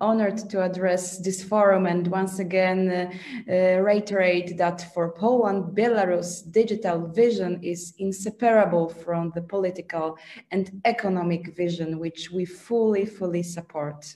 honored to address this forum and once again uh, uh, reiterate that for Poland, Belarus digital vision is inseparable from the political and economic vision, which we fully, fully support.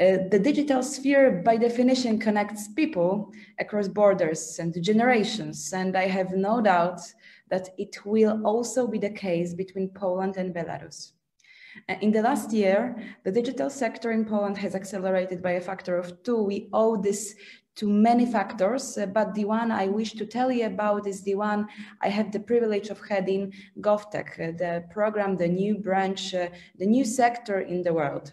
Uh, the digital sphere, by definition, connects people across borders and generations, and I have no doubt that it will also be the case between Poland and Belarus. Uh, in the last year, the digital sector in Poland has accelerated by a factor of two. We owe this to many factors, uh, but the one I wish to tell you about is the one I have the privilege of heading GovTech, uh, the program, the new branch, the new sector in the world.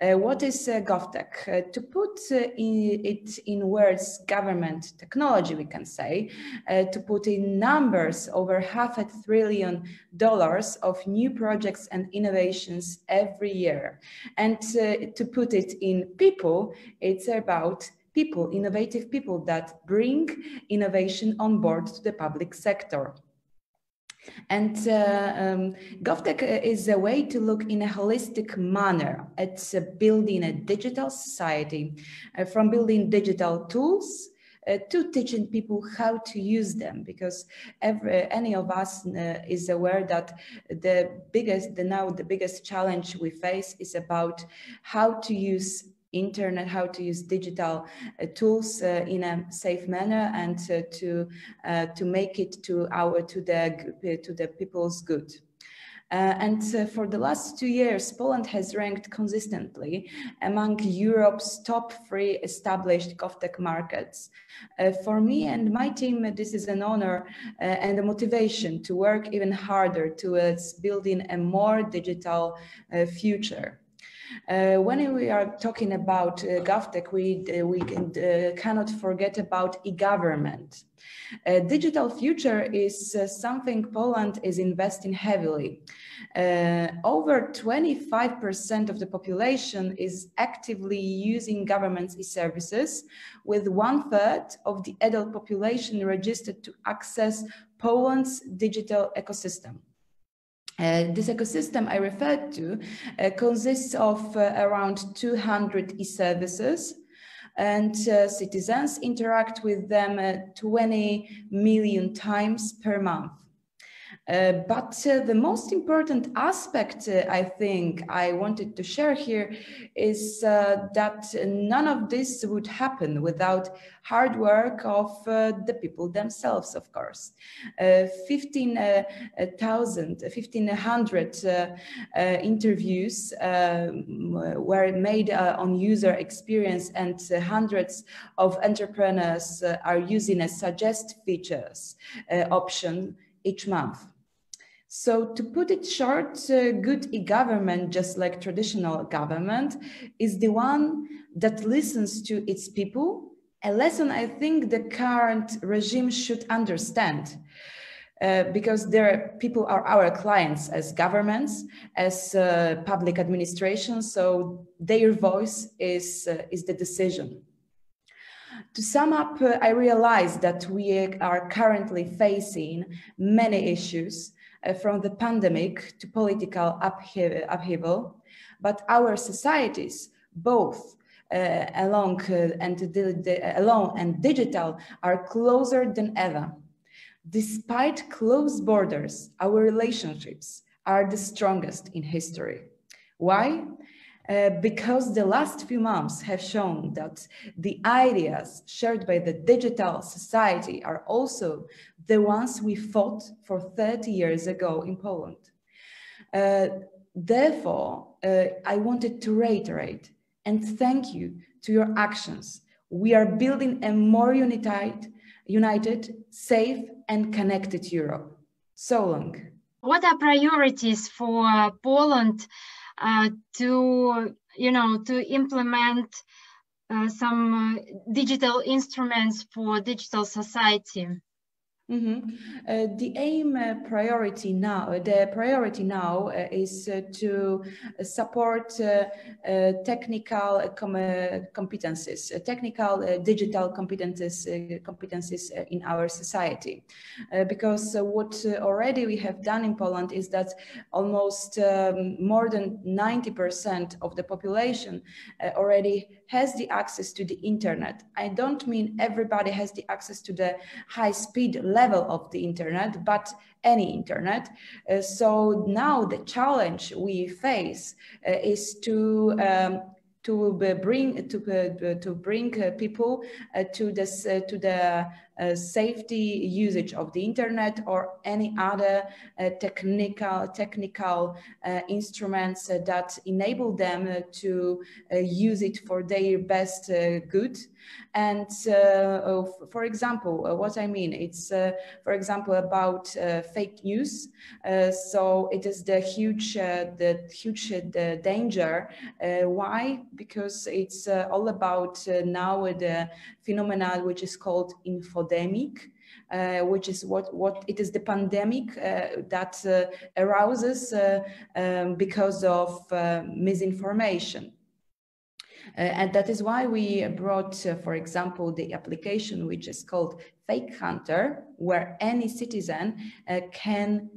Uh, what is uh, GovTech? Uh, to put uh, in, it in words, government technology, we can say, uh, to put in numbers, over half a trillion dollars of new projects and innovations every year. And to put it in people, it's about people, innovative people that bring innovation on board to the public sector. And uh, um, GovTech is a way to look in a holistic manner at uh, building a digital society, uh, from building digital tools uh, to teaching people how to use them. Because every, any of us uh, is aware that the biggest the now the biggest challenge we face is about how to use internet, how to use digital uh, tools uh, in a safe manner and uh, to uh, to make it to our to the to the people's good. Uh, and uh, for the last two years, Poland has ranked consistently among Europe's top three established GovTech markets. for me and my team, this is an honor and a motivation to work even harder towards building a more digital future. Uh, when we are talking about uh, GovTech, we, uh, we can, uh, cannot forget about e-government. digital future is uh, something Poland is investing heavily. Uh, over 25% of the population is actively using government's e-services, with one third of the adult population registered to access Poland's digital ecosystem. Uh, this ecosystem I referred to uh, consists of uh, around 200 e-services and uh, citizens interact with them uh, 20 million times per month. Uh, but uh, the most important aspect, uh, I think, I wanted to share here is uh, that none of this would happen without hard work of uh, the people themselves, of course. 15,000, 1,500 interviews um, were made on user experience and hundreds of entrepreneurs are using a suggest features option each month. So to put it short, uh, good e-government, just like traditional government, is the one that listens to its people, a lesson I think the current regime should understand. Uh, because their people are our clients as governments, as uh, public administration, so their voice is, uh, is the decision. To sum up, uh, I realize that we are currently facing many issues from the pandemic to political upheaval, but our societies, both uh, along uh, and the, alone and digital, are closer than ever. Despite close borders, our relationships are the strongest in history. Why? Uh, because the last few months have shown that the ideas shared by the digital society are also the ones we fought for 30 years ago in Poland. Uh, therefore, uh, I wanted to reiterate and thank you to your actions. We are building a more united, united, safe and connected Europe. So long. What are priorities for Poland uh, to, you know, to implement uh, some uh, digital instruments for digital society? Mm -hmm. uh, the aim uh, priority now, uh, the priority now uh, is uh, to support uh, technical com competences, technical digital competences, competences in our society. because what already we have done in Poland is that almost um, more than 90% of the population already has the access to the internet. I don't mean everybody has the access to the high speed level of the internet, but any internet. Uh, so now the challenge we face uh, is to um, to bring to uh, to bring uh, people uh, to this uh, to the uh, safety usage of the internet or any other uh, technical technical uh, instruments uh, that enable them uh, to uh, use it for their best good. And oh, for example, what I mean, it's for example about fake news. so it is the huge the huge the danger. why? Because it's all about now the phenomenon which is called infodemic. Uh, which is what, what it is the pandemic uh, that uh, arouses uh, um, because of uh, misinformation. Uh, and that is why we brought, for example, the application which is called Fake Hunter, where any citizen can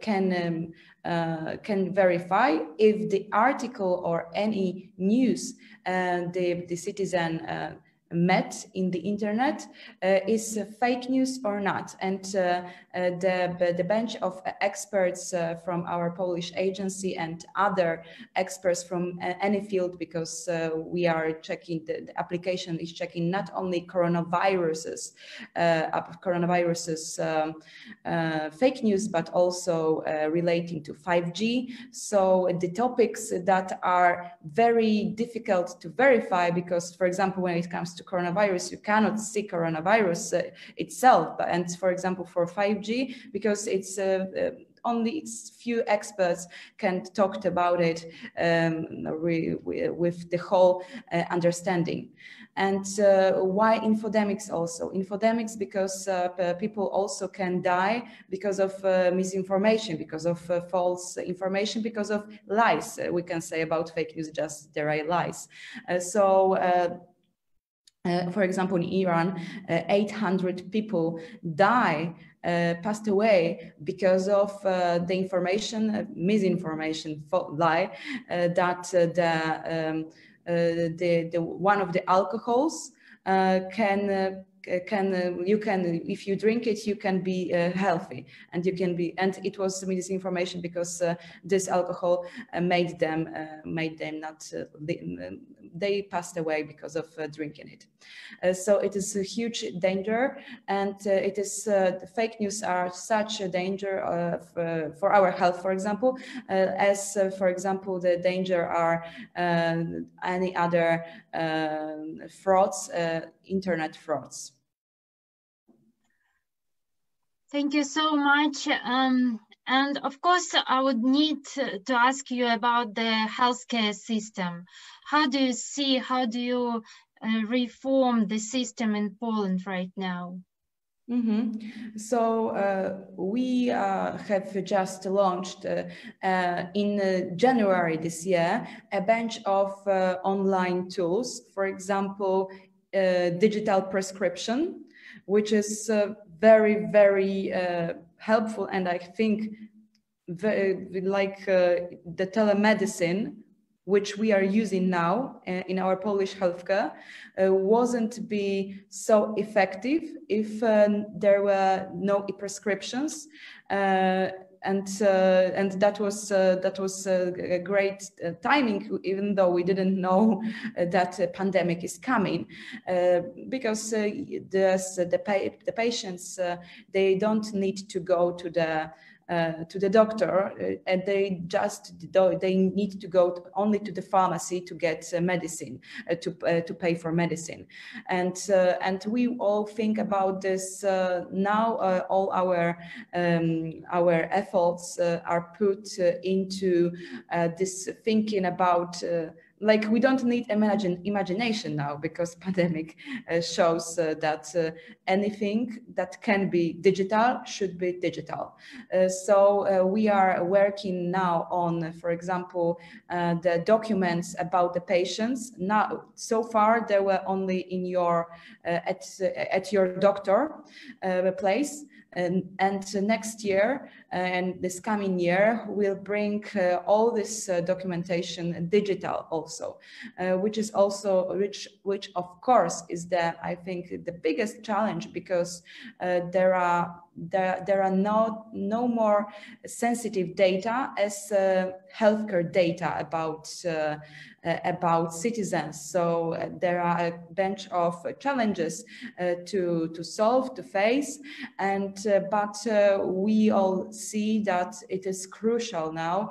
can um, can verify if the article or any news the the citizen met in the internet uh, is fake news or not. And uh, uh, the, the bench of experts uh, from our Polish agency and other experts from uh, any field, because uh, we are checking, the, the, application is checking not only coronaviruses, coronaviruses um, fake news, but also relating to 5G. So the topics that are very difficult to verify because, for example, when it comes to coronavirus, you cannot see coronavirus uh, itself. And for example, for 5G, because it's uh, uh, only few experts can talk about it um, with the whole uh, understanding. And uh, why infodemics also? Infodemics because uh, people also can die because of misinformation, because of false information, because of lies. we can say about fake news, just there are lies. so uh, for example, in Iran, uh, 800 people die, uh, passed away because of uh, the information, uh, misinformation, lie that the, um, the, the one of the alcohols can can you can if you drink it you can be uh, healthy and you can be and it was misinformation because uh, this alcohol uh, made them made them not they passed away because of uh, drinking it. Uh, so it is a huge danger, and uh, it is fake news are such a danger for our health, for example, as for example the danger are any other um, frauds, internet frauds. Thank you so much. Um, and of course, I would need to, ask you about the healthcare system. How do you see, how do you uh, reform the system in Poland right now? Mm -hmm. So uh, we uh, have just launched uh, uh in uh, January this year a bunch of uh, online tools, for example, digital prescription, which is very, very helpful and I think very, like the telemedicine which we are using now uh, in our Polish healthcare, uh, wasn't be so effective if um, there were no e-prescriptions. And uh, and that was uh, that was uh, a great timing, even though we didn't know that a pandemic is coming, because the the, pa the patients they don't need to go to the uh, to the doctor uh, and they just they need to go only to the pharmacy to get uh, medicine uh, to uh, to pay for medicine. And uh, and we all think about this now all our um, our efforts are put into this thinking about like we don't need imagine imagination now because pandemic uh, shows uh, that uh, anything that can be digital should be digital. Uh, so uh, we are working now on for example uh, the documents about the patients. Now so far they were only in your at at your doctor place and, and next year uh, and this coming year, we'll bring uh, all this uh, documentation digital also, which is also, which, which of course is the, I think, the biggest challenge because there are there, there are no, no more sensitive data as uh, healthcare data about, uh, about citizens. So uh, there are a bunch of challenges uh, to, to solve, to face, and uh, but we all see that it is crucial now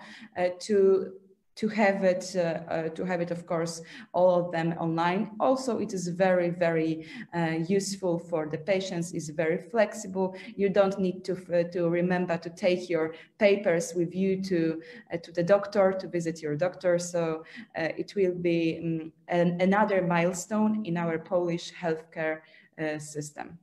to to have it, uh, uh, to have it, of course, all of them online. Also, it is very, very uh, useful for the patients. It's very flexible. You don't need to to remember to take your papers with you to to the doctor to visit your doctor. So it will be um, an, another milestone in our Polish healthcare system.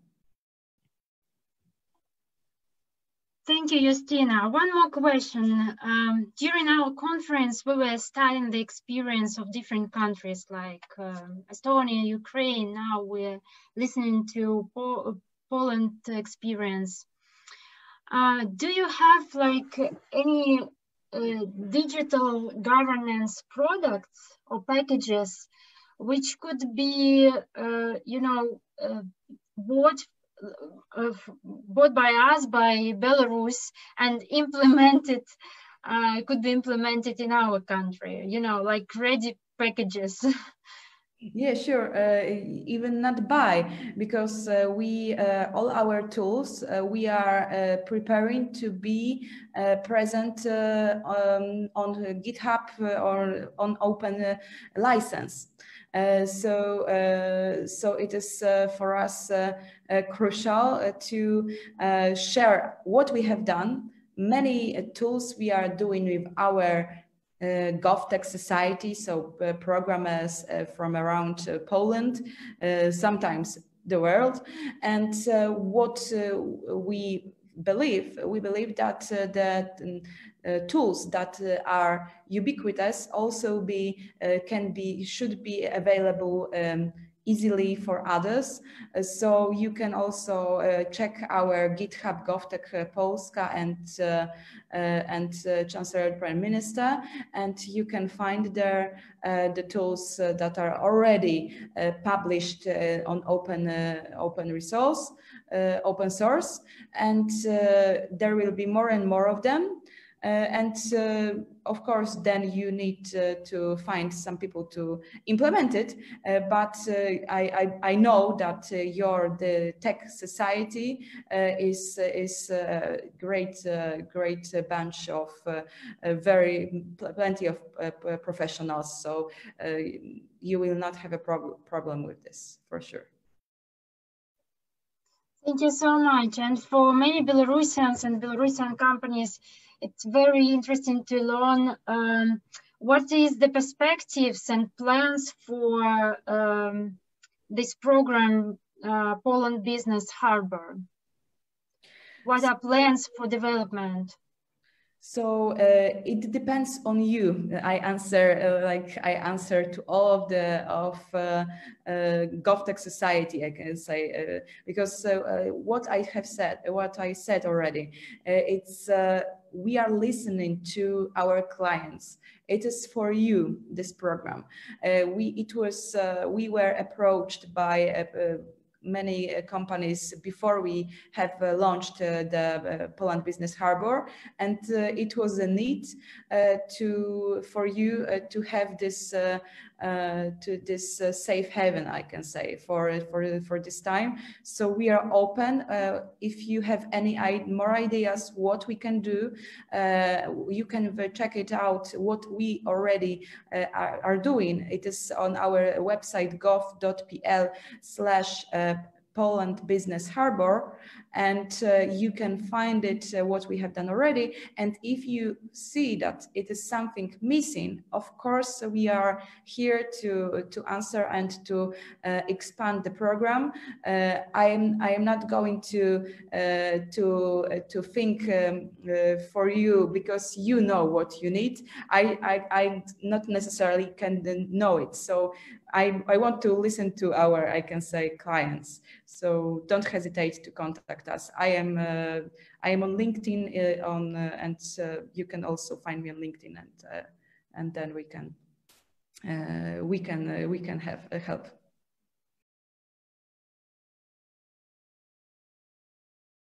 Thank you, Justyna. One more question. Um, during our conference, we were studying the experience of different countries like um, Estonia, Ukraine. Now we're listening to po Poland experience. Uh, do you have like any uh, digital governance products or packages which could be, uh, you know, uh, bought bought by us by Belarus and implemented uh, could be implemented in our country. You know, like ready packages. Yeah, sure. Uh, even not buy, because uh, we uh, all our tools uh, we are uh, preparing to be uh, present um, on GitHub or on open license. Uh, so, uh, so it is uh, for us crucial to share what we have done, many tools we are doing with our uh, GovTech Society, so uh, programmers uh, from around Poland, sometimes the world. And what we believe, we believe that that uh, tools that uh, are ubiquitous also be uh, can be should be available um, easily for others. Uh, so you can also uh, check our GitHub GovTech uh, Polska and and Chancellor Prime Minister, and you can find there the tools that are already published on open open resource, open source, and there will be more and more of them. Uh, and uh, of course, then you need uh, to find some people to implement it. Uh, but uh, I, I, I, know that uh, your the tech society is is a great great bunch of very plenty of professionals. So you will not have a prob problem with this for sure. Thank you so much. And for many Belarusians and Belarusian companies, it's very interesting to learn um, what is the perspectives and plans for um, this program, uh, Poland Business Harbor. What are plans for development? So uh, it depends on you. I answer uh, like I answer to all of the of uh, uh GovTech society. I can say uh, because uh, what I have said, what I said already, it's we are listening to our clients. It is for you this program. Uh, we it was uh, we were approached by a, many uh, companies before we have uh, launched uh, the uh, Poland Business Harbor, and uh, it was a need uh, to for you to have this to this safe haven, I can say, for for for this time. So we are open. if you have any more ideas what we can do, you can check it out. What we already are, are doing. It is on our website gov.pl slash Poland Business Harbor. And uh, you can find it uh, what we have done already. And if you see that it is something missing, of course we are here to to answer and to uh, expand the program. Uh, I am I am not going to uh, to to think um, for you because you know what you need. I, I I not necessarily can know it. So I, I want to listen to our, I can say, clients. So don't hesitate to contact us. I am uh, I am on LinkedIn uh, on uh, and you can also find me on LinkedIn and and then we can we can we can have help.